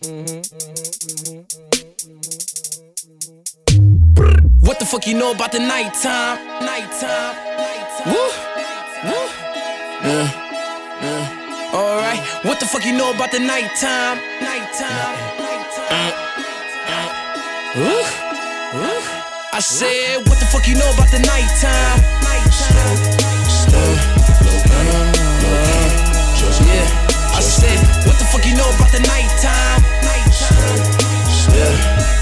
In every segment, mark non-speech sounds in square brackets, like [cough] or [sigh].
What the fuck you know about the nighttime? Nighttime. Woo. Woo. Yeah. Yeah. Alright. What the fuck you know about the nighttime? Nighttime. Uh, uh. Woo. Woo. I said, what the fuck you know about the nighttime? Nighttime. Yeah. I said, what the fuck you know about the nighttime? Nighttime. Yeah.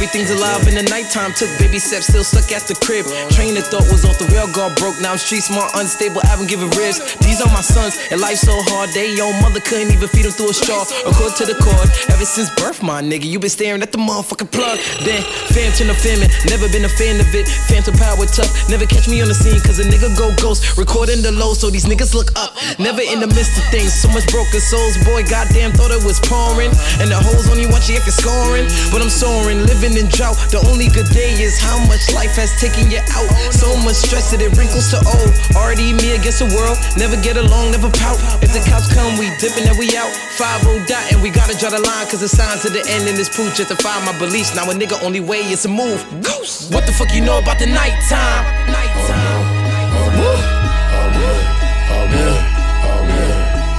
Everything's alive in the nighttime. Took baby steps, still stuck at the crib. Train of thought was off the rail, guard broke. Now I'm street smart, unstable, I haven't given ribs. These are my sons, and life so hard. They own mother couldn't even feed them through a straw. A cord to the cord. Ever since birth, my nigga, you been staring at the motherfucking plug. Then, phantom of famine, never been a fan of it. Phantom power tough, never catch me on the scene, cause a nigga go ghost. Recording the low, so these niggas look up. Never in the midst of things, so much broken souls. Boy, goddamn, thought it was pouring. And the hoes only want you if you're scoring. But I'm soaring, living in drought. The only good day is how much life has taken you out. So much stress that it wrinkles to old. Already me against the world. Never get along, never pout. If the cops come, we dipping and we out. 5 dot and we gotta draw the line. Cause the signs to the end in this proof just to find my beliefs. Now a nigga only way is to move. Goose. What the fuck you know about the nighttime? Nighttime.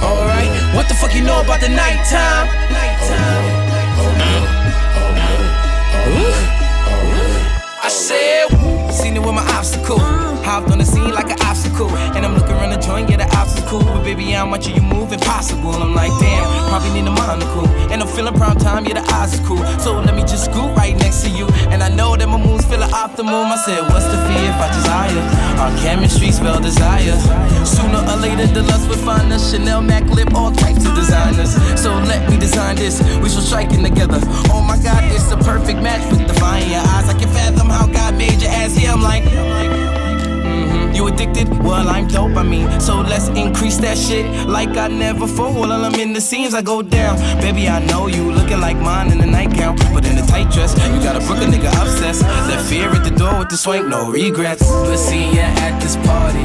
Alright, what the fuck you know about the nighttime? Nighttime. Said, seen it with my obstacle. Hopped on the scene like an obstacle. And I'm baby, I'm watching you move, impossible. I'm like, damn, probably need a monocle. And I'm feeling prime time, yeah, the eyes are cool. So let me just scoot right next to you. And I know that my mood's feeling optimum. I said, what's the fear if I desire? Our chemistry spell desire. Sooner or later, the lust will find us. Chanel, Mac, lip, all types of designers. So let me design this. We shall striking together. Oh my God, it's a perfect match with divine your eyes. I can fathom how God made your ass. Yeah, I'm like. You addicted? Well, I'm dope, I mean. So let's increase that shit like I never fall. While I'm in the scenes, I go down. Baby, I know you looking like mine in the nightgown. But in the tight dress, you got a Brooklyn nigga obsessed. Left fear at the door with the swank, no regrets. But see ya at this party.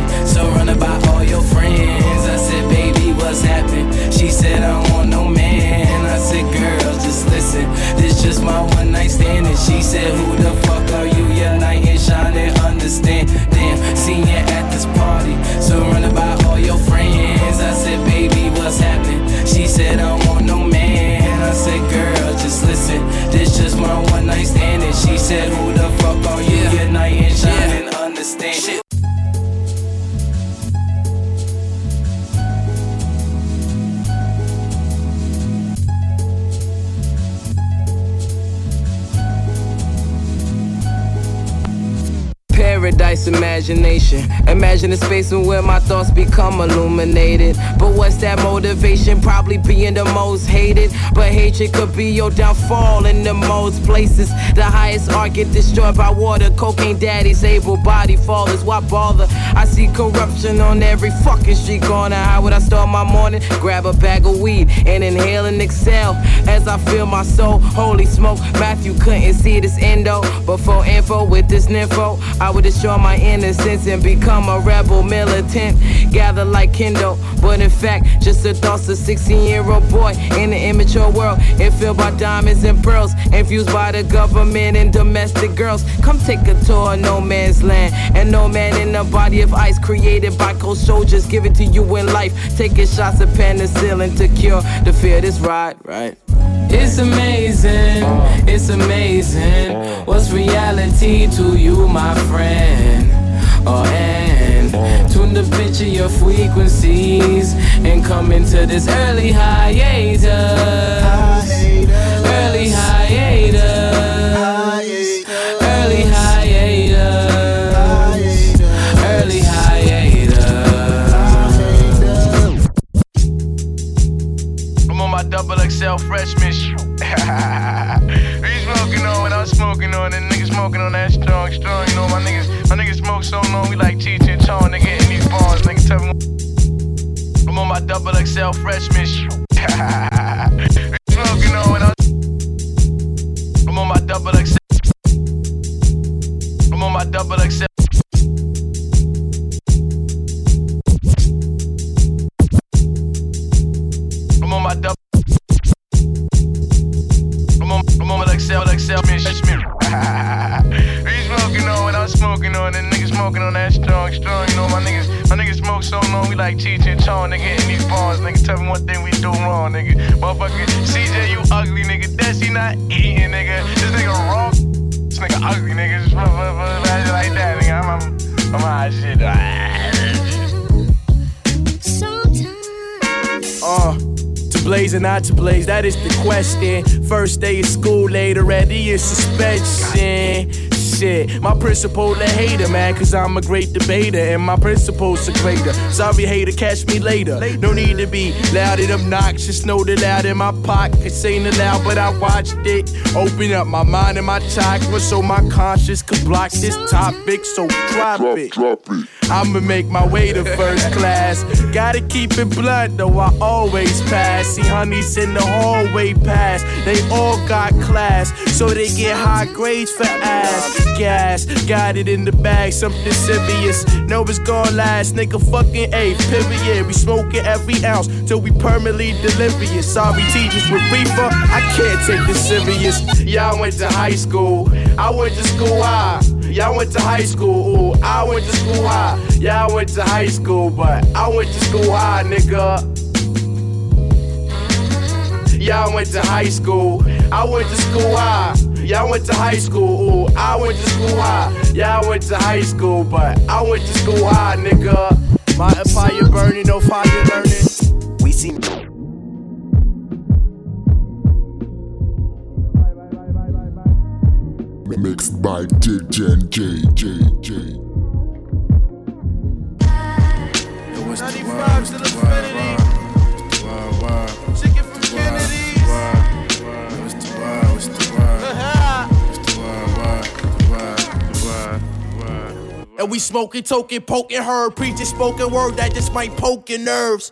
Run about all your friends. I said, baby, what's happening? She said, I don't want no man. I said, girl, just listen. This just my one night stand. And she said, Who the fuck are you? Your knight in shining, understand. Imagination. Imagine a space in where my thoughts become illuminated. But what's that motivation? Probably being the most hated. But hatred could be your downfall in the most places. The highest art get destroyed by water. Cocaine daddies, able body fallers. Why bother? I see corruption on every fucking street corner. How would I start my morning? Grab a bag of weed and inhale and exhale as I feel my soul. Holy smoke, Matthew couldn't see this endo. But for info with this nympho, I would destroy my innocence and become a rebel militant. Gather like Kindle, but in fact, just the thoughts of 16 year old boy in an immature world. It filled by diamonds and pearls, infused by the government and domestic girls. Come take a tour of no man's land, and no man in a body of ice created by cold soldiers. Give it to you in life. Taking shots of penicillin to cure the fear. This ride, right? It's amazing, it's amazing. What's reality to you, my friend? Oh, and tune the pitch of your frequencies and come into this early hiatus. Double XL freshman [laughs] we smoking on when I'm smoking on, and niggas smoking on that strong, strong. You know, my niggas, my niggas smoke so long, we like and Chong, nigga, hitting these bars, nigga, tell me. I'm on my double XL freshman [laughs] we smoking on when I'm, I'm on my double XL. I'm on my double XL. To blaze, that is the question. First day of school, later ready in suspension shit. My principal a hater, man, cause I'm a great debater, and my principal's a greater. Sorry, hater, catch me later. No need to be loud and obnoxious, know the loud in my pockets ain't allowed, but I watched it. Open up my mind and my chakra so my conscience could block this topic, so drop, drop it. Drop it. I'ma make my way to first class. Gotta keep it blunt, though I always pass. See, honeys in the hallway pass. They all got class, so they get high grades for ass. Gas, got it in the bag, something serious. Know it's gonna last, nigga. Fucking A, period. We smoking every ounce till we permanently delirious. Sorry, teachers with reefer, I can't take this serious. Y'all went to high school, I went to school high. Y'all went to high school, ooh, I went to school high. Y'all went to high school, but I went to school high, nigga. Y'all went to high school, I went to school high. Y'all went to high school, ooh, I went to school high. Y'all went to high school, but I went to school high, nigga. My empire burning, no fire learning. We see. Mixed by DJ J J J. It was the to the And we smoking, token, poking her. Preaching spoken word that just might poke your nerves.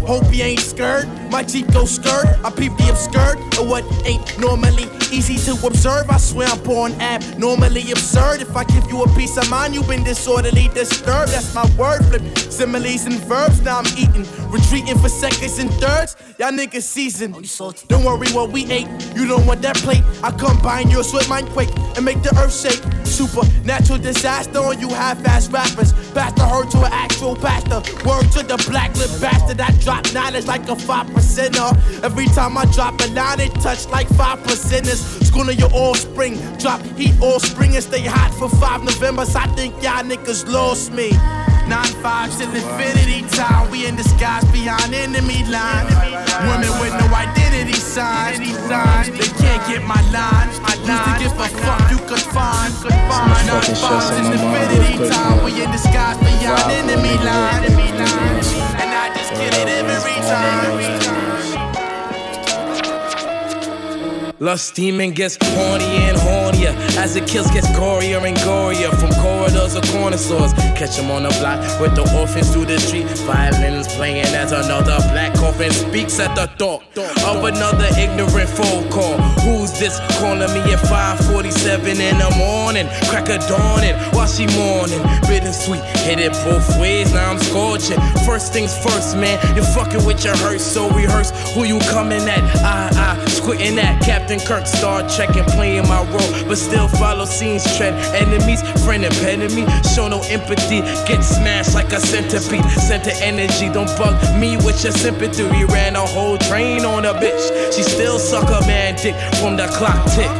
Hope you ain't scared. My Jeep go skirt. I peep the obscured. Or what ain't normally easy to observe. I swear I'm born abnormally absurd. If I give you a piece of mind, you've been disorderly disturbed. That's my word flip. Similes and verbs. Now I'm eating. Retreating for seconds and thirds. Y'all niggas seasoned. Don't worry what we ate. You don't want that plate. I combine yours with mine quake and make the earth shake. Supernatural disaster on you half-ass rappers. Pastor her to an actual pastor. Word to the black lip bastard. I drop knowledge like a five percenter. Every time I drop a line, it touch like five percenters. School of your offspring. Drop heat all spring and stay hot for five Novembers. I think y'all niggas lost me. Nine fives till infinity time. We in disguise beyond enemy line. Women with no identity signs. They can't get my line. I used to give a fuck you could find. Nine fives till infinity time. We in disguise beyond enemy line. And I just get it every time. Lust demon gets horny and hornier as the kills gets gorier and gorier from corridors or corner stores. Catch 'em on the block with the orphans through the street. Violins playing as another black coffin speaks at the thought of another ignorant phone call. Who's this calling me at 5:47 in the morning? Crack a dawning while she mourning. Bittersweet, hit it both ways. Now I'm scorching. First things first, man. You're fucking with your hearse, so rehearse who you coming at. I, I, squinting at Captain Kirk, Star checking, playing my role, but still follow scenes trend. Enemies, friend and enemy, show no empathy. Get smashed like a centipede. Center energy, don't bug me with your sympathy. We ran a whole train on a bitch. She still suck a man dick from the clock tick.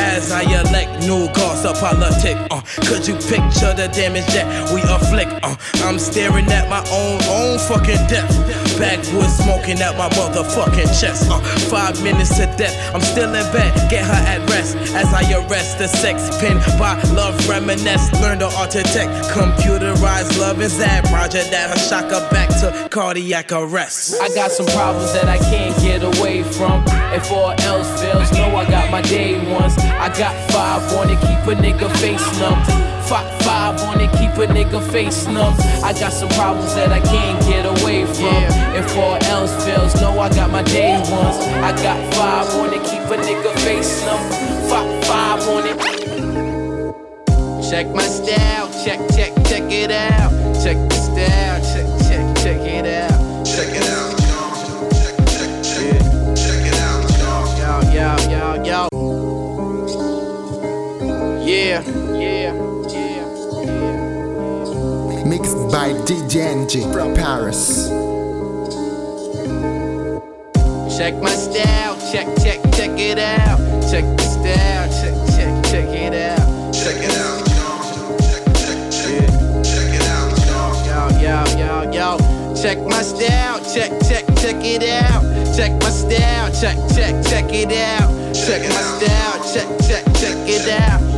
As I elect new gods of politic, uh, could you picture the damage that we afflict? Uh, I'm staring at my own, own fucking death. Backwoods smoking at my motherfucking chest. Uh, five minutes to death, I'm still in bed. Get her at rest as I arrest the sex pin by love reminisce. Learn the art to tech, computerized love is that. Roger that, her shock her back to cardiac arrest. I got some problems that I can't get away from. If all else fails, know I got my day ones. I got five wanna keep a nigga face numb. Five, five on it, keep a nigga face numb. I got some problems that I can't get away from. If all else fails, know I got my day ones. I got five on it, keep a nigga face numb. Five, five on it. Check my style, check, check, check it out. Check the style, check, check, check it out. Check it out. Yo, yo, yo. Yeah, yeah, yeah, yeah. Mixed by DJ NG from Paris. Check my style, check, check, check it out. Check the style, check, check, check it out. Check it out, Check, check, check, check it out, Yo, yo, yo, yo. Check my style, check, check, check it out. Check my style, check, check, check it out. Check my style, check, check, check it out.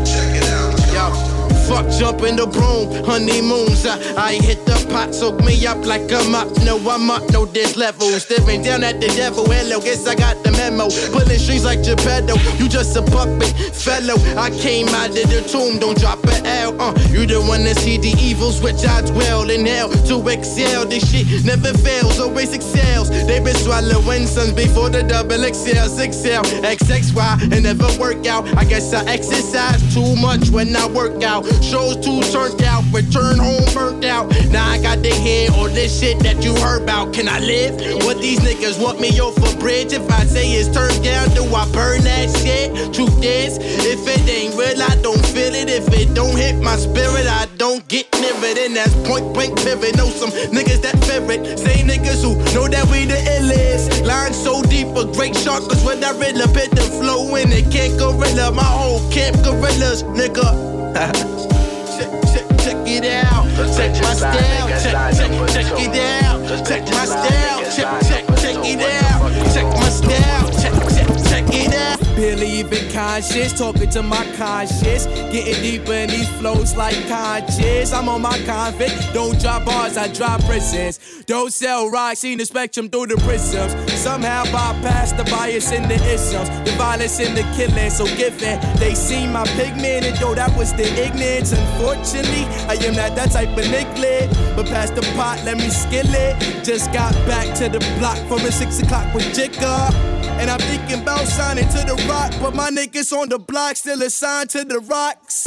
Fuck jumping the broom, honeymoons. I, I hit the pot, soak me up like I'm up. No, I'm up, no, this level. Staring down at the devil. Hello, guess I got the memo. Pulling strings like Geppetto. You just a puppet, fellow. I came out of the tomb, don't drop an L. Uh, you the one that see the evils, which I dwell in hell to excel. This shit never fails, always excels. They been swallowing sons before the double XL, 6L, XXY, and never work out. I guess I exercise too much when I work out. Shows too turned out, return home burnt out. Now I got the head or this shit that you heard about. Can I live? What these niggas want me off a bridge? If I say it's turned down, do I burn that shit? Truth is, if it ain't real, I don't feel it. If it don't hit my spirit, I don't get near it. And that's point blank pivot. Know some niggas that fear it. Same niggas who know that we the illest. Line so deep, a great shark, cause when I reel up it, the flow in it can't gorilla. My whole camp gorillas, nigga. [laughs] check, check, check it out. Check my style. Check, check, check it out. Check my style. Check, check, check it out. Check my style. Check, check, check it out. Believe in conscience, talking to my conscience. Getting deeper in these flows like conscious. I'm on my convict. Don't drop bars, I drop prisons. Don't sell rocks, see the spectrum through the prisms. Somehow bypass the bias in the isms, the violence in the killing. So given they see my pigment, and though that was the ignorance. Unfortunately, I am not that type of nicklet. But past the pot, let me skill it. Just got back to the block from a six o'clock with Jigga. And I'm thinking about signing to the rock, but my niggas on the block still assigned to the rocks.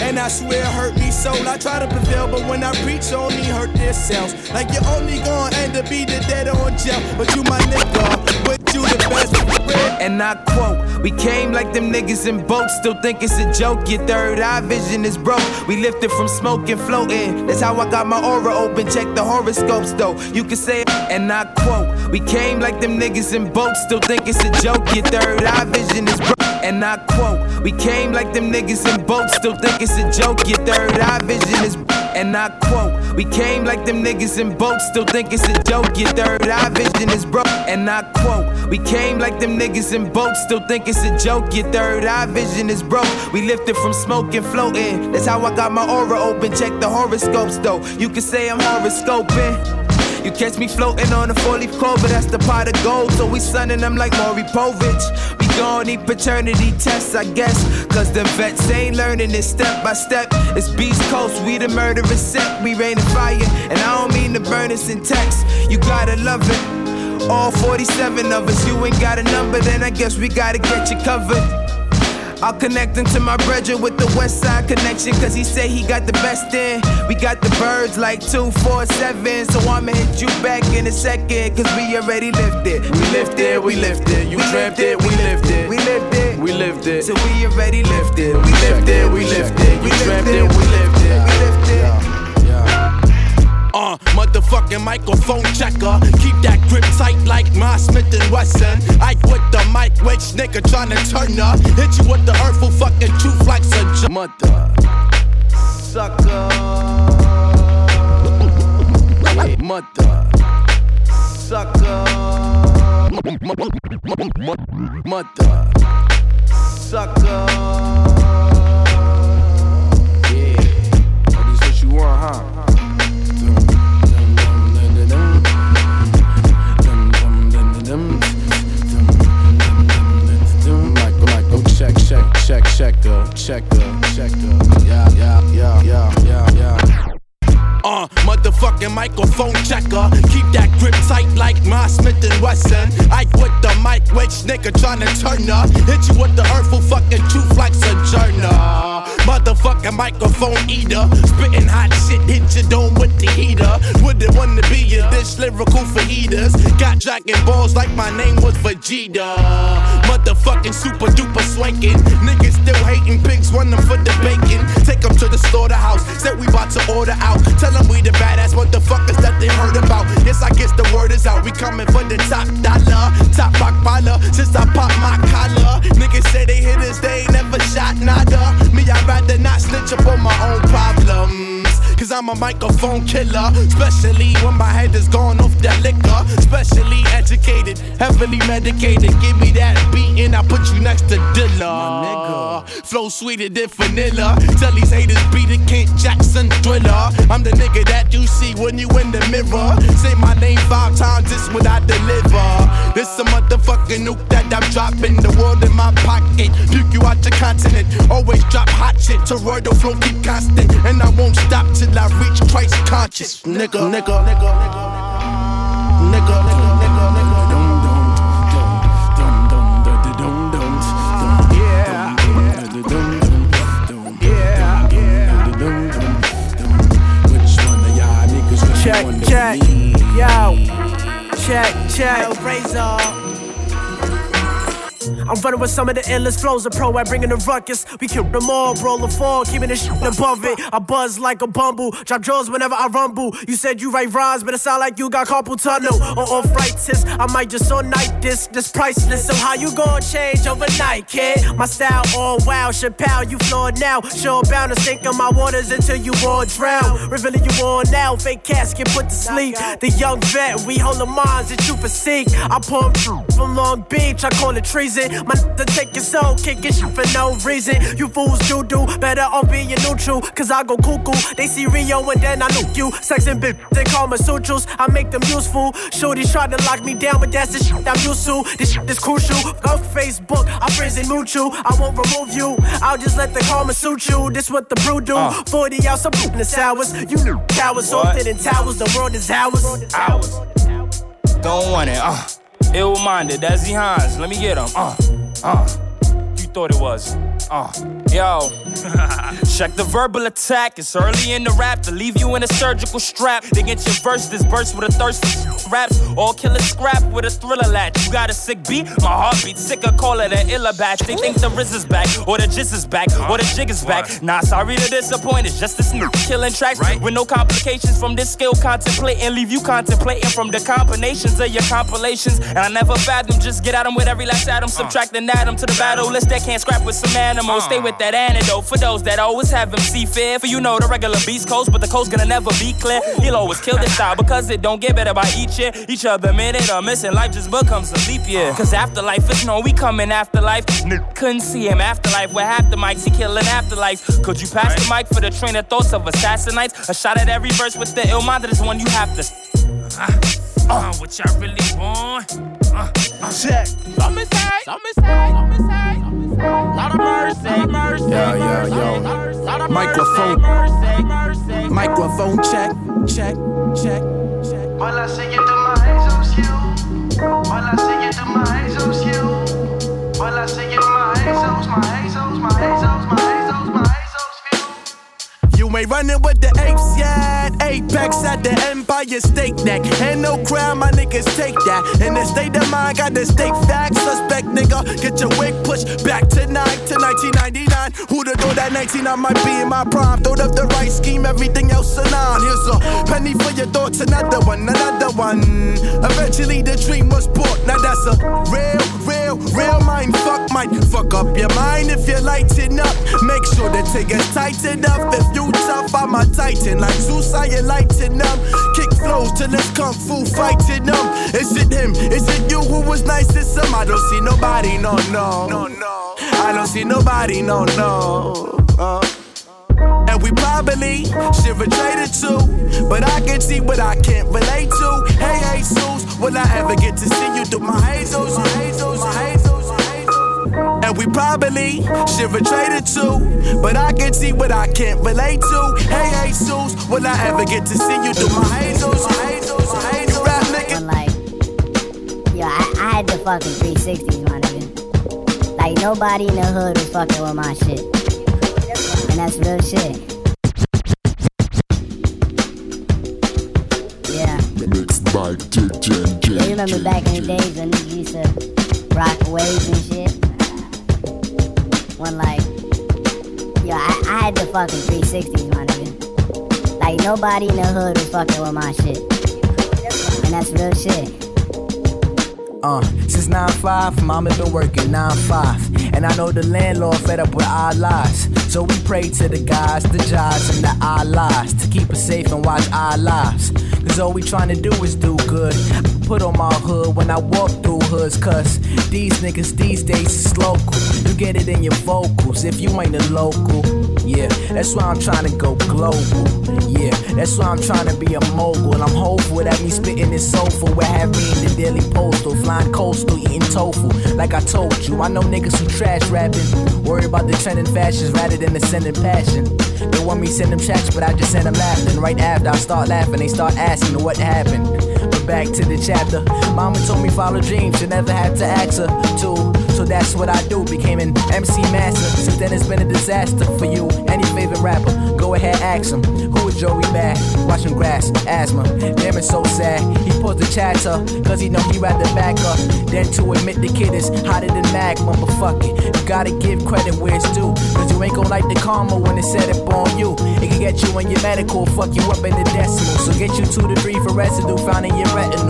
And I swear it hurt me so. I try to prevail, but when I preach, only hurt themselves. Like you're only gonna end up be the dead on jail. But you my nigga, you the best. And I quote, we came like them niggas in boats, still think it's a joke. Your third eye vision is broke. We lifted from smoke and floating. That's how I got my aura open. Check the horoscopes though. You can say and I quote, we came like them niggas in boats, still think it's a joke. Your third eye vision is broke. And I quote, we came like them niggas in boats, still think it's a joke. Your third eye vision is and I quote, we came like them niggas in boats, still think it's a joke. Your third eye vision is broke. And I quote, we came like them niggas in boats, still think it's a joke. Your third eye vision is broke. We lifted from smoke and floating. That's how I got my aura open. Check the horoscopes though. You can say I'm horoscoping. You catch me floating on a four leaf clover, that's the pot of gold. So we sunning them like Maury Povich. We gon' need paternity tests, I guess. Cause the vets ain't learning it step by step. It's Beast Coast, we the murderous set. We rain fire, and I don't mean to burn us in text. You gotta love it. All 47 of us, you ain't got a number, then I guess we gotta get you covered. I'll connect him to my brethren with the West Side connection, cause he say he got the best in. We got the birds like 247, so I'ma hit you back in a second, cause we already lifted. We lifted, we lifted, you dreamt it, we lived it. We lived it, we lived it, so we already lifted. We lifted, we lifted, you dreamt it, we lived it. Motherfucking microphone checker. Keep that grip tight like my Smith and Wesson. Ike with the mic, which nigga tryna turn up. Hit you with the hurtful fucking truth like a mother. Sucker. Mother. Sucker. Mother. Sucker. Checker, checker, checker. Yeah, yeah, yeah, yeah, yeah, yeah. Uh, motherfucking microphone checker. Keep that grip tight like my Smith and Wesson. Ike with the mic, which nigga tryna turn up. Hit you with the hurtful fucking truth like Sojourner. Motherfucking microphone eater. Spitting hot shit, hit your dome with the heater. Wouldn't wanna be a this lyrical for heaters. Got dragon balls like my name was Vegeta. Motherfucking super duper swanking. Niggas still hating pigs, run them for the bacon. Take them to the slaughterhouse. Said we about to order out. Tell them we the badass motherfuckers that they heard about. Yes, I guess the word is out. We coming for the top dollar. Top rock. Since I pop my collar. Niggas say they hit us, they ain't never shot nada. Me, I'd rather not snitch up on my own problems. Cause I'm a microphone killer. Especially when my head is gone off that liquor. Especially educated, heavily medicated. Give me that beat and I put you next to Dilla. Flow sweeter than vanilla. Tell these haters beat it, Kent Jackson thriller. I'm the nigga that you see when you in the mirror. Say my name five times, this what I deliver. This a motherfucking nuke that I'm dropping. The world in my pocket. Puke you out your continent. Always drop hot shit. Toroidal flow keep constant. And I won't stop till I reach Christ conscious. Nigga, nigga, nigga, nigga, nigga, nigga. Check, yo. Check, check. Razor. I'm running with some of the endless flows of pro at bringing the ruckus. We kill them all, roll the fall, keeping the shit above it. I buzz like a bumble, drop jaws whenever I rumble. You said you write rhymes, but it sound like you got carpal tunnel or arthritis. I might just all night this, this priceless. So how you gonna change overnight, kid? My style all wow, Chappelle, you flawed now. Sure bound to sink in my waters until you all drown. Revealing you all now, fake casket put to sleep. The young vet, we hold the minds that you foreseek. I pump from Long Beach, I call it treason. My to take your soul, kicking shit for no reason. You fools do do better off being neutral, cause I go cuckoo. They see Rio and then I nuke you. Sex and bitch, they call me sutras. I make them useful. Shorty tried to lock me down, but that's the shit I'm used to. This shit is crucial. Go Facebook, I'm freezing mutual. I won't remove you. I'll just let the karma suit you. This what the brew do. Uh. 40 ounce of in the sours. You towers, salted in towers. The world is ours. Ours. Don't want it, uh. Ill minded, that's the Hans. Let me get him, uh. Uh. Thought it was, uh. Yo. [laughs] Check the verbal attack. It's early in the rap to leave you in a surgical strap. They get your verse, this burst with a thirst for [laughs] raps. All killer scrap with a thriller latch. You got a sick beat? My heartbeat sicker, call it an illa batch. They think the Riz is back, or the Jizz is back, or the jig is back. Nah, sorry to disappoint. It's just a snoop killing tracks with no complications from this skill contemplating. Leave you contemplating from the combinations of your compilations. And I never fathom, just get at 'em with every last atom. Subtract an atom to the battle list that can't scrap with some animals. Stay with that antidote for those that always have MC fear. For you know the regular beast coast, but the coast gonna never be clear. He'll always kill this style because it don't get better by each year. Each other minute or missing life just becomes a leap year. Cause afterlife is known, we coming after life. N- couldn't see him afterlife with half the mics, he killing afterlife. Could you pass the mic for the train of thoughts of assassinites? A shot at every verse with the ill mind, that is one you have to. Uh, uh, what y'all really want? Uh, uh. Check. Some is hate, some is hate, some is hate. Lot of mercy, mercy, Yo, yo, yo. mercy, lot of Microphone. mercy, mercy. Microphone check, check, check, check. Voilà, zie je door mijn hezelskiel. Voilà, zie je door mijn hezelskiel. Voilà, zie je door mijn hezels, mijn hezels, mijn hezels, mijn hezels, mijn hezelskiel. You ain't running with the apes yet. Apex at the Empire State Neck. Ain't no crown, my niggas take that. In the state of mind, got the state facts. Suspect nigga, get your wig pushed back tonight to 1999. Who'da thought that 19 I might be in my prime? Thought of the right scheme, everything else align. Here's a penny for your thoughts, another one, another one. Eventually the dream was bought. Now that's a real, real, real mind fuck. Might fuck up your mind if you lighten up. Make sure the tickets tighten up. If you tough, I'm a titan. Like Zeus, I you lighten up. Kick flows till it's kung fu fighting them. Is it him? Is it you who was nice to some? I don't see nobody, no, no. No, no. I don't see nobody, no, no. Uh. And we probably should have traded too. But I can see what I can't relate to. Hey, Jesus, will I ever get to see you through my hazels? And we probably should have traded too. But I can see what I can't relate to. Hey, hey, Jesus, will I ever get to see you through my hazels, my. Like, yo, I, I had the fucking 360s, my nigga. Like nobody in the hood was fucking with my shit. And that's real shit. Mixed by DJ Yeah, you remember back in the days when niggas used to rock waves and shit? When like, yo, I, I had the fucking 360s, my nigga. Like nobody in the hood was fucking with my shit. And that's real shit. Uh, since 9-5, mama been working 9-5. And I know the landlord fed up with our lives. So we pray to the gods, the jobs, and the our lives to keep us safe and watch our lives. Cause all we trying to do is do good. Put on my hood when I walk through hoods, cause these niggas these days is local. You get it in your vocals if you ain't a local. Yeah, that's why I'm trying to go global. Yeah, that's why I'm trying to be a mogul. And I'm hopeful that me spitting this soulful will have me in the daily postal, flying coastal, eating tofu. Like I told you, I know niggas who trash rapping, worry about the trending fashions rather than the sending passion. They want me send them checks, but I just send them laughing. Right after I start laughing, they start asking what happened. But back to the chapter. Mama told me follow dreams, you never had to ask her to. So that's what I do, became an MC master. Since then it's been a disaster for you. Any favorite rapper, go ahead, ask him. Who is Joey Bad? Watching grass, asthma. Damn, it's so sad. He pulls the chatter, cause he know he rather back up than to admit the kid is hotter than magma. But fuck it, you gotta give credit where it's due. Cause you ain't gon' like the karma when it's set up on you. It can get you in your medical, fuck you up in the decimal. So get you two to three for residue found in your they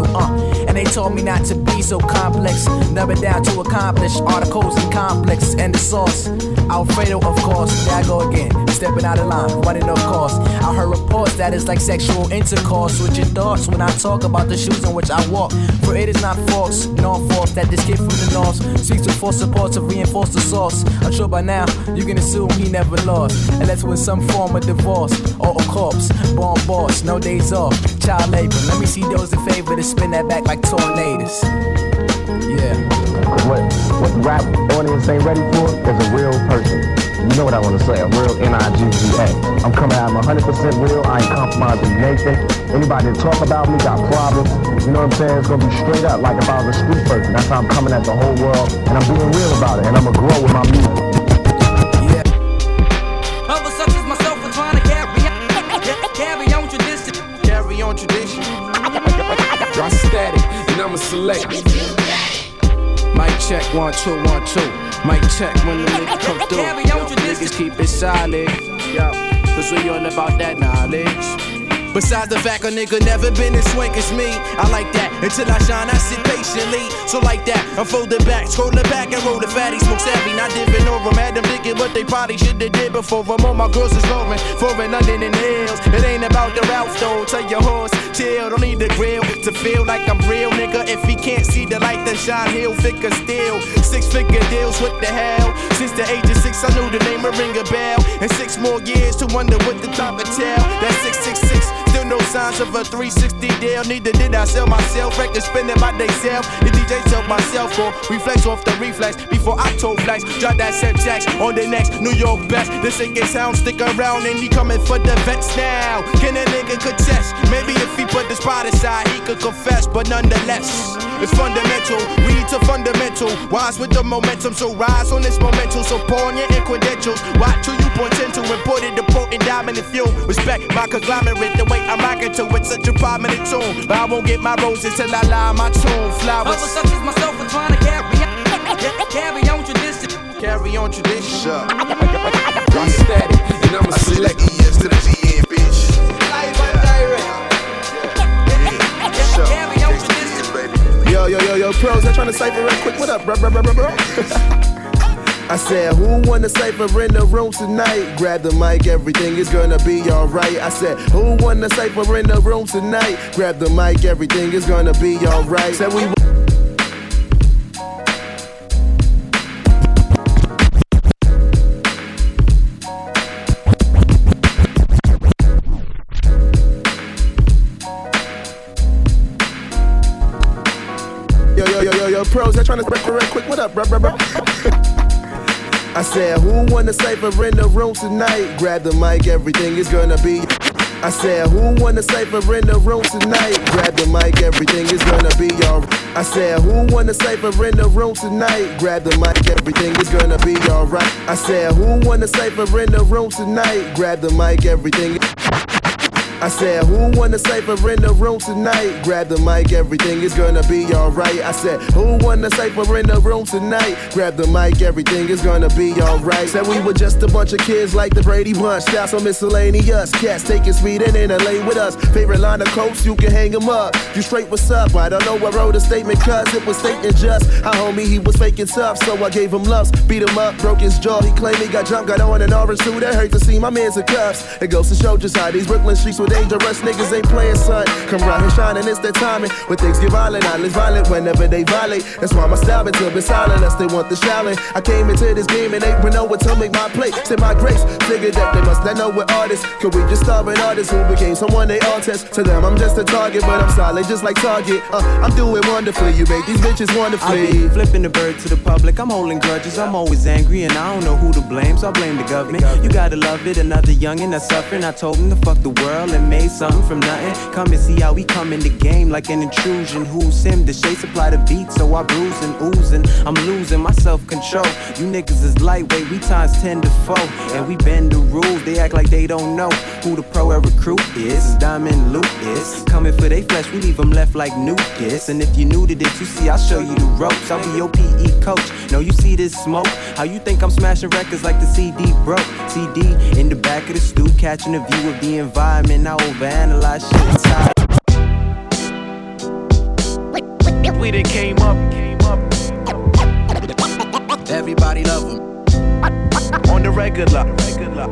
told me not to be so complex. Never down to accomplish articles and complex and the sauce. Alfredo, of course, there I go again. Stepping out of line, running of course. I heard reports that it's like sexual intercourse with your thoughts when I talk about the shoes in which I walk. For it is not false, nor false that this kid from the north speaks with false support to reinforce the source. I'm sure by now you can assume he never lost, unless with some form of divorce or a corpse. Born boss, no days off, child labor. Let me see those in favor to spin that back like tornadoes. Yeah. What what rap audience ain't ready for is a real person. You know what I want to say, a real N-I-G-G-A. I'm coming out, I'm 100% real, I ain't compromising Nathan. Anybody that talk about me got problems, you know what I'm saying? It's gonna be straight up like if I was a street person. That's how I'm coming at the whole world, and I'm being real about it, and I'm gonna grow with my music. Select. Mic check, one, two, one, two. Mic check when the nigga come through. Yo, niggas keep it solid. Yo, cause we all about that knowledge. Besides the fact a nigga never been as swank as me, I like that. Until I shine, I sit patiently. So like that, I fold it back, scroll it back and roll the fatty, smoke savvy, not dipping over. Had them thinking what they probably should have did before. I'm on my girls is rolling, foreign London and hills. It ain't about the Ralph though. Tell your horse, chill, don't need the grill to feel like I'm real, nigga. If he can't see the light, then shine, he'll figure still. Six figure deals, what the hell? Since the age of six, I knew the name would ring a bell. And six more years to wonder what the top of tell. That's 666, no signs of a 360 deal. Neither did I sell myself, record spinning by they self. The DJ tell myself, or reflex off the reflex before I told flex. Drop that set jacks on the next New York best. The singing sound stick around and he coming for the vets now. Can a nigga contest? Maybe if he put this pride aside, he could confess, but nonetheless, it's fundamental. Read to fundamental. Wise with the momentum, so rise on this momentum. So pawn your credentials. Watch who you point into and put it the potent diamond in fuel. Respect my conglomerate, the way I'm rocking to it, such a prominent tune. But I won't get my roses till I lie my tune. Flowers. Others such as myself are trying to carry on, [laughs] carry on tradition. Carry on tradition. Drop static, and I'ma select. ES to the GN, bitch. Live and direct. Carry on tradition. Yo, yo, yo, yo, pros, I'm trying to cipher real quick. What up, bro, bro, bro, bro, bro? I said, who wanna cipher in the room tonight? Grab the mic, everything is gonna be alright. I said, who wanna cipher in the room tonight? Grab the mic, everything is gonna be alright. Said we Yo, yo, yo, yo, yo, pros, I'm trying to real quick. What up, bro, bro, bro? Said, who wanna cipher in the room tonight? Grab the mic, everything is gonna be. I said, who wanna cipher in the room tonight? Grab the mic, everything is gonna be alright. I said, who wanna cipher in the room tonight? Grab the mic, everything is gonna be alright. I said, who wanna cipher in the room tonight? Grab the mic, everything. I said, who wanna cipher in the room tonight? Grab the mic, everything is gonna be alright. I said, who wanna cipher in the room tonight? Grab the mic, everything is gonna be alright. Said we were just a bunch of kids like the Brady Bunch. Styles so miscellaneous. Cats taking in and lay with us. Favorite line of coats, you can hang 'em up. You straight, what's up? I don't know, I wrote a statement cause it was stating just how homie he was faking tough. So I gave him loves, beat him up, broke his jaw. He claimed he got jumped, got on an orange suit. That hurt to see my man's in cuffs. It goes to show just how these Brooklyn streets were dangerous. Niggas ain't playing, son. Come round here shining, it's their timing. When things get violent, I live violent whenever they violate. That's why my style been been silent, unless they want the challenge. I came into this game and ain't know what to make my play. Said my grace, figured that they must not know we're artists. Could we just starve an artist who became someone they all test? To them, I'm just a target, but I'm solid, just like Target. Uh, I'm doing wonderfully. You make these bitches wonderfully. I be flipping the bird to the public. I'm holding grudges. I'm always angry and I don't know who to blame, so I blame the government. You gotta love it. Another youngin' that's suffering. I told him to fuck the world made something from nothing. Come and see how we come in the game like an intrusion. Who's him? The shade supply the beat, so I bruise and oozing. I'm losing my self control. You niggas is lightweight. We times 10 to 4. And we bend the rules. They act like they don't know who the pro and recruit is. Dyemond Lewis. Coming for they flesh. We leave them left like nukes. And if you new to this, you see, I'll show you the ropes. I'll be your PE coach. No, you see this smoke? How you think I'm smashing records like the CD broke? CD in the back of the stoop, catching a view of the environment. I overanalyze shit inside. We done came up, came up. Everybody love him. On the regular, regular.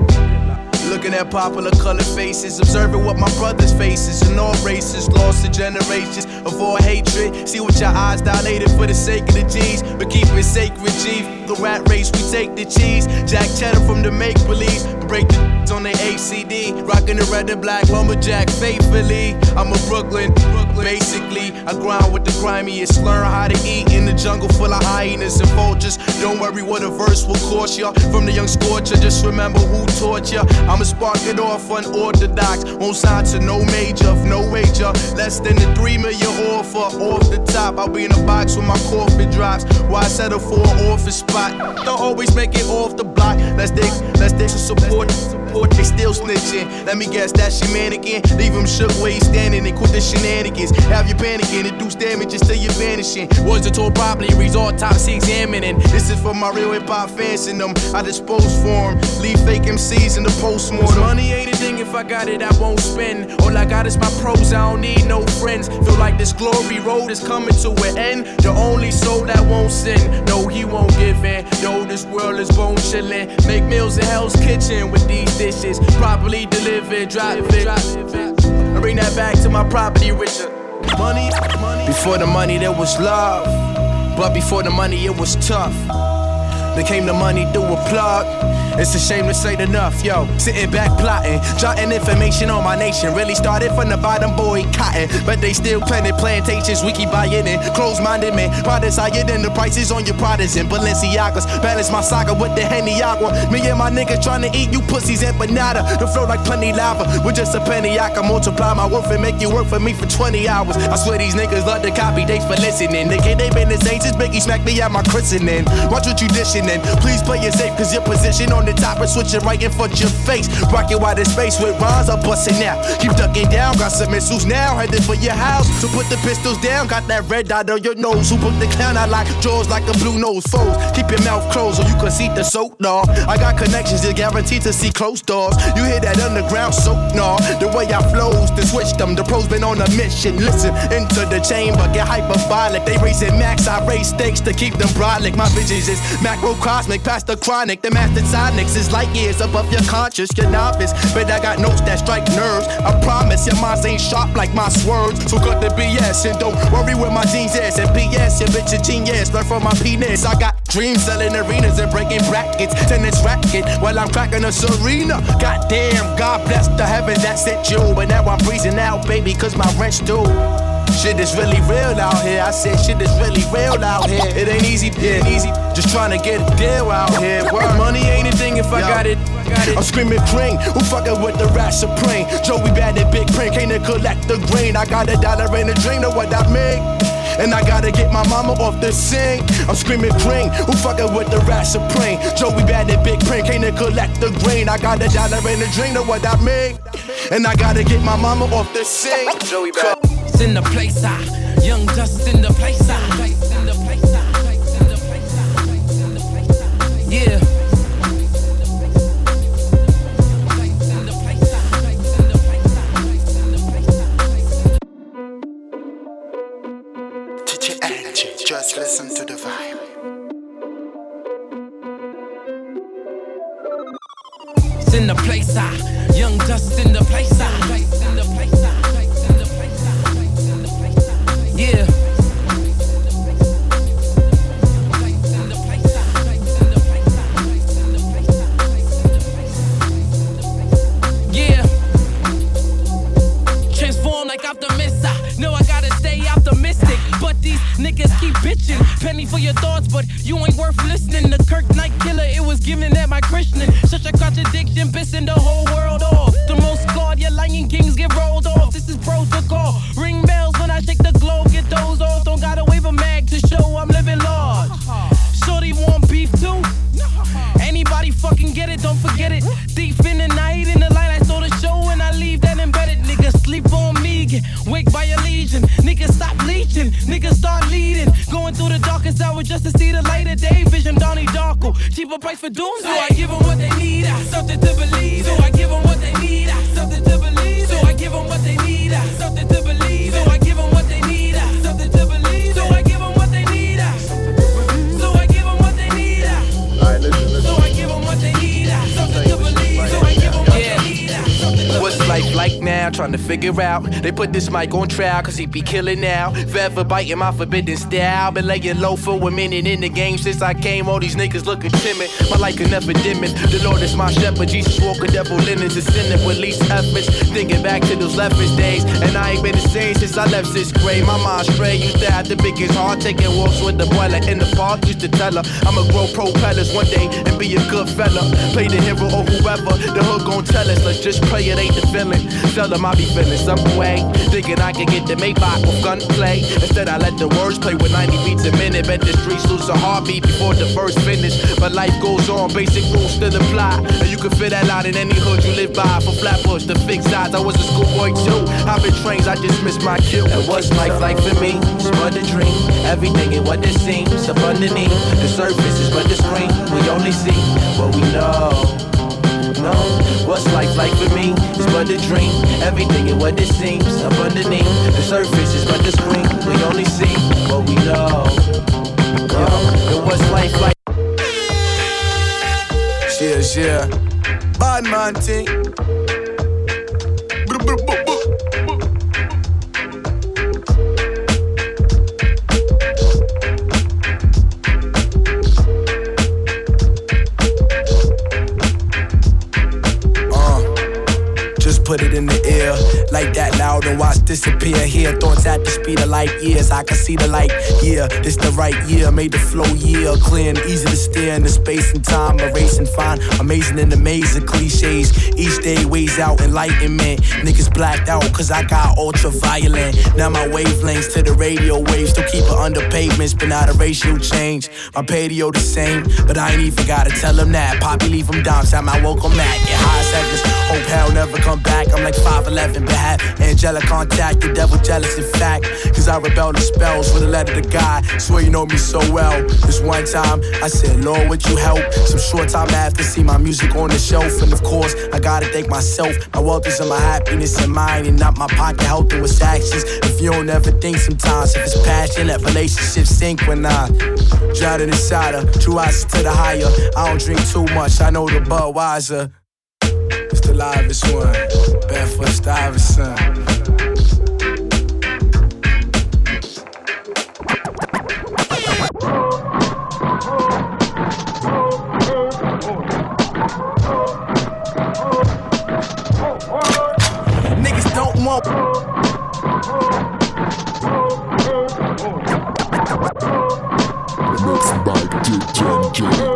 Looking at popular colored faces, observing what my brothers faces in all races, lost to generations of all hatred. See what your eyes dilated for the sake of the G's, but keep it sacred, G. The rat race, we take the cheese. Jack cheddar from the make believe, break the on the ACD, rocking the red and black lumberjack faithfully. I'm a Brooklyn, Brooklyn. Basically, I grind with the grimiest, learn how to eat in the jungle full of hyenas and vultures. Don't worry what a verse will cost ya. From the young scorcher, just remember who taught ya. I'ma spark it off unorthodox, won't sign to no major, no wager. Less than the three million offer off the top. I'll be in a box when my coffee drops. Why settle for an office spot? Don't always make it off the block. Let's dig, let's dig to support. They still snitching. Let me guess, that's your mannequin. Leave him shook where he's standing and quit the shenanigans. Have you panicking, induce damages till you're vanishing. Was the tour properly reads autopsy examining. This is for my real hip hop fans and them. I dispose for 'em. Leave fake MCs in the postmortem. Money ain't a thing if I got it, I won't spend. All I got is my pros, I don't need no friends. Feel like this glory road is coming to an end. The only soul that won't sin, no, he won't give in. No, this world is bone chillin'. Make meals in Hell's Kitchen with these Properly delivered, drop it. I bring that back to my property, Richard. Money, money. Before the money, there was love. But before the money, it was tough. Then came the money through a plug. It's a shame this ain't enough, yo. Sitting back plotting, jotting information on my nation. Really started from the bottom, boy, cotton. But they still planted plantations, we keep buying it. Close minded man, products higher than the prices on your products. and Balenciagas. Balance my saga with the Henny Agua. Me and my niggas trying to eat you pussies empanada. The flow like plenty lava. With just a penny, I can multiply my worth and make you work for me for 20 hours. I swear these niggas love to copy, thanks for listening. They can't they been the same since Biggie smacked me at my christening. Watch what you dishing in. Please play it safe, cause your position on the top is switching right in front of your face. Rocking wide in space with rhymes, I'm busting now. Keep ducking down, got some missiles now, headed for your house. So put the pistols down, got that red dot on your nose. Who put the clown out like jaws like a blue nose foes? Keep your mouth closed so you can see the soap, nah. I got connections, you're guaranteed to see closed doors. You hear that underground soap, nah. The way I flows, to switch them. The pros been on a mission. Listen, into the chamber, get hyperbolic. They raising max, I raise stakes to keep them brolic. My visions is macrocosmic, past the chronic. The master sonics is light years above your conscious, your novice. But I got notes that strike nerves. I promise your minds ain't sharp like my swerves. So cut the BS and don't worry where my jeans is. And BS, your bitch a genius. Learn from my penis. I got dreams selling arenas and breaking brackets. Tennis racket while I'm cracking a serena. Goddamn, God bless the heaven that sent you. But now I'm breezing out, baby, cause my rent's due. Shit is really real out here. I said shit is really real out here. It ain't easy, it ain't easy. Just trying to get a deal out here. Word. Money ain't a thing if I got it. I'm screaming cream, who fucking with the rat supreme? Joey bad at big print, came to collect the green. I got a dollar and a dream, know what I mean? And I gotta get my mama off the sink. I'm screaming cream, who fucking with the rat supreme? Joey bad at big print, came to collect the green. I got a dollar and a dream, know what I mean? And I gotta get my mama off the sink. Joey bad. It's in the place, ah. Young Dust in the place, ah. Yeah. Just listen to the vibe. It's in the place, ah. Young Dust in the place, get it, don't forget it. Deep in the night, in the light, I saw the show and I leave that embedded. Niggas sleep on me, get wake by a legion. Niggas stop leeching, niggas start leading. Going through the darkest hour just to see the light of day. Vision Donnie Darko, cheaper price for doom. So I give them what they need, something to believe. So I give them what they now? Trying to figure out. They put this mic on trial, cause he be killing now. Forever biting my forbidden style. Been laying low for a minute in the game since I came. All these niggas looking timid. My life dim it. The Lord is my shepherd. Jesus walk a devil linens, ascending with least efforts. Thinking back to those leftist days. And I ain't been the same since I left sixth grade. My mind stray. Used to have the biggest heart. Taking walks with the boiler in the park. Used to tell her I'ma grow propellers one day and be a good fella. Play the hero or whoever. The hood gon' tell us. Let's just pray it ain't the feeling. Tell them I be feeling some way. Thinking I can get the Maybach with gunplay. Instead, I let the words play with 90 beats a minute. Bet the streets lose a heartbeat before the verse finish. But life goes on, basic rules still apply. And you can fit that out in any hood you live by. From Flatbush to Fix Sides, I was a schoolboy too. I've been trains, I just missed my cue. And what's life like for me? But a dream. Everything ain't what it seems. Up underneath the surface is but the screen. We only see what we know. No, what's life like for me? It's but a dream. Everything is what it seems. Up underneath the surface is but the screen. We only see what we know. Yo, and what's life like? Yeah, yeah. Bad man thing. Like that loud and watch disappear. Hear thoughts at the speed of light years. I can see the light. Yeah, this the right year. Made the flow year clear and easy to steer in the space and time. Erasing fine, amazing and amazing cliches. Each day weighs out enlightenment. Niggas blacked out cause I got ultraviolet. Now my wavelengths to the radio waves. Still keep it under pavements, but not a ratio change. My patio the same, but I ain't even gotta tell them that. Poppy leave them down, time I welcome back. Get high sevens, hope hell never come back. I'm like 5'11, but have angelic contact. The devil jealous, in fact. Cause I rebel the spells with a letter to God. Swear you know me so well. This one time, I said, Lord, would you help? Some short time after, see my music on the shelf. And of course, I gotta thank myself. My wealth is in my happiness and mine, and not my pocket helping with actions. If you don't ever think sometimes, if it's passion, let relationships sink when I drowning inside her. True eyes to the higher. I don't drink too much, I know the Budweiser. The livest one. Bedford Stuyvesant. Niggas don't want. Mixed by DJ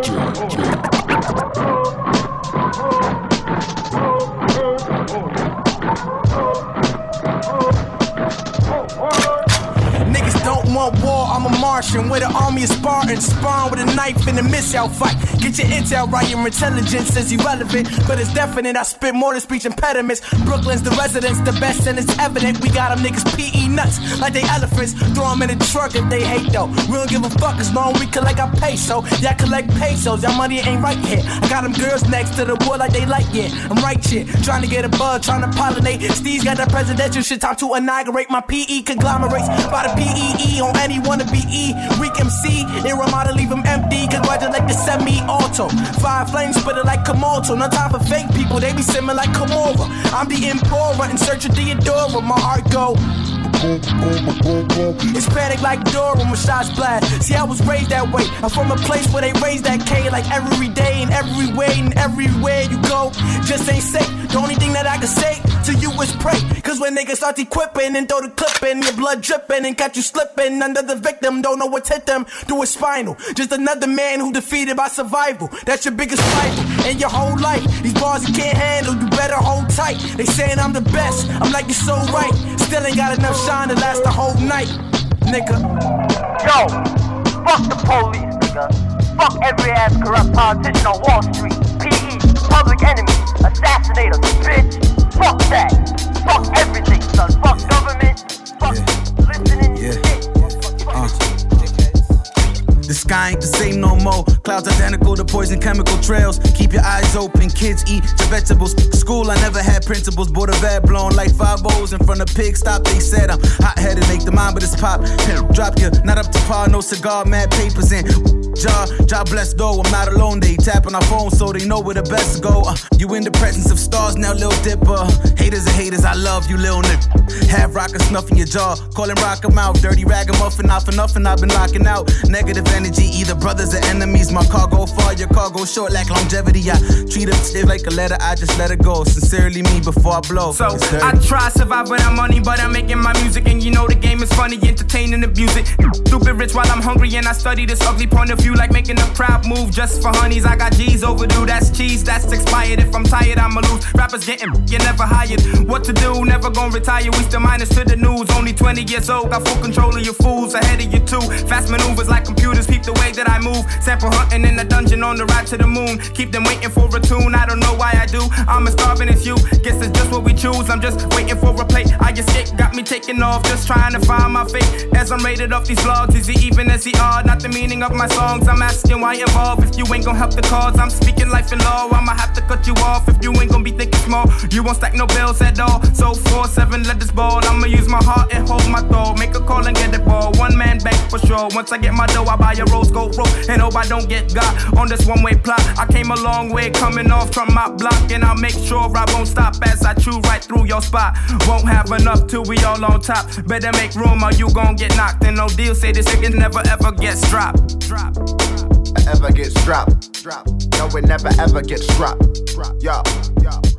Martian with an army of Spartans. Spawn with a knife in a missile fight. Get your intel right, your intelligence is irrelevant, but it's definite. I spit more than speech impediments. Brooklyn's the residence, the best, and it's evident. We got them niggas PE nuts like they elephants. Throw them in the truck if they hate though. We don't give a fuck as long as we collect our peso. Y'all collect pesos, y'all money ain't right here. I got them girls next to the wood like they like it. I'm right here, trying to get a bug, trying to pollinate. Steve's got that presidential shit, time to inaugurate my PE conglomerates. By the PEE on any wanna be E. Weak MC, remind to leave them empty. Congratulate the semi auto. Five flames, spit it like Komodo. No time for fake people, they be simming like Komora. I'm the Emperor in search of Theodora. My heart go. It's panic like Dora when shots blast. See, I was raised that way. I'm from a place where they raise that K like every day and every way and everywhere you go. Just ain't safe. The only thing that I can say to you is pray. Cause when niggas start equipping and throw the clip in, your blood dripping and catch you slipping under the victim, don't know what's hit them through his spinal. Just another man who defeated by survival. That's your biggest rival in your whole life. These bars you can't handle, you better hold tight. They saying I'm the best, I'm like you're so right. Still ain't got enough shine to last the whole night, nigga. Yo, fuck the police, nigga. Fuck every ass corrupt politician on Wall Street. PE, public enemy, assassinator, bitch. Fuck that. Fuck everything, son. Fuck government. Fuck listening The sky ain't the same no more. Clouds identical to poison chemical trails. Keep your eyes open, kids eat your vegetables. School, I never had principles. Bought a vet blown like five O's in front of pig stop. They said I'm hot headed, make the mind, but it's pop. Drop you, not up to par, no cigar, mad papers in. Jar, job blessed though, I'm not alone. They tapping our phone so they know where the best go. Uh, you in the presence of stars now, Lil Dipper. Haters and haters, I love you, Lil Nip. Have rocket snuff in your jaw, calling rock 'em out. Dirty ragamuffin, not for nothing, I've been locking out. Negative energy, either brothers or enemies. My car go far, your car go short, like longevity. I treat it stiff like a letter, I just let it go. Sincerely me before I blow. So I try to survive without money, but I'm making my music, and you know the game is funny, entertaining, abusing. Stupid rich while I'm hungry, and I study this ugly point of view, like making a crowd move just for honeys. I got G's overdue, that's cheese, that's expired. If I'm tired, I'ma lose. Rappers getting you never hired. What to do? Never gonna retire. We still minus to the news. Only 20 years old, got full control of your fools ahead of you too. Fast maneuvers like computers, peep the way that I move. Sample hunting in the dungeon on the ride to the moon. Keep them waiting for a tune. I don't know why I do. I'm as starving as you. Guess it's just what we choose. I'm just waiting for a plate. I escape, got me taking off. Just trying to find my fate. As I'm rated off these vlogs, is he even as he odd? Not the meaning of my songs. I'm asking why involved. If you ain't gonna help the cause, I'm speaking life and law. I'ma have to cut you off if you ain't gonna be thinking small. You won't stack no bills at all. So 4 7, let this ball. I'ma use my heart and hold my thought. Make a call and get the ball. One man bank for sure. Once I get my dough, I buy a rose gold rope. And hope I don't get got on this one way plot. I came a long way coming off from my block. And I'll make sure I won't stop as I chew right through your spot. Won't have enough till we all on top. Better make room or you gon' get knocked. And no deal, say this nigga never ever gets dropped. Drop. Ever gets dropped. Drop. No, it never ever gets dropped. Drop. Yo, yo.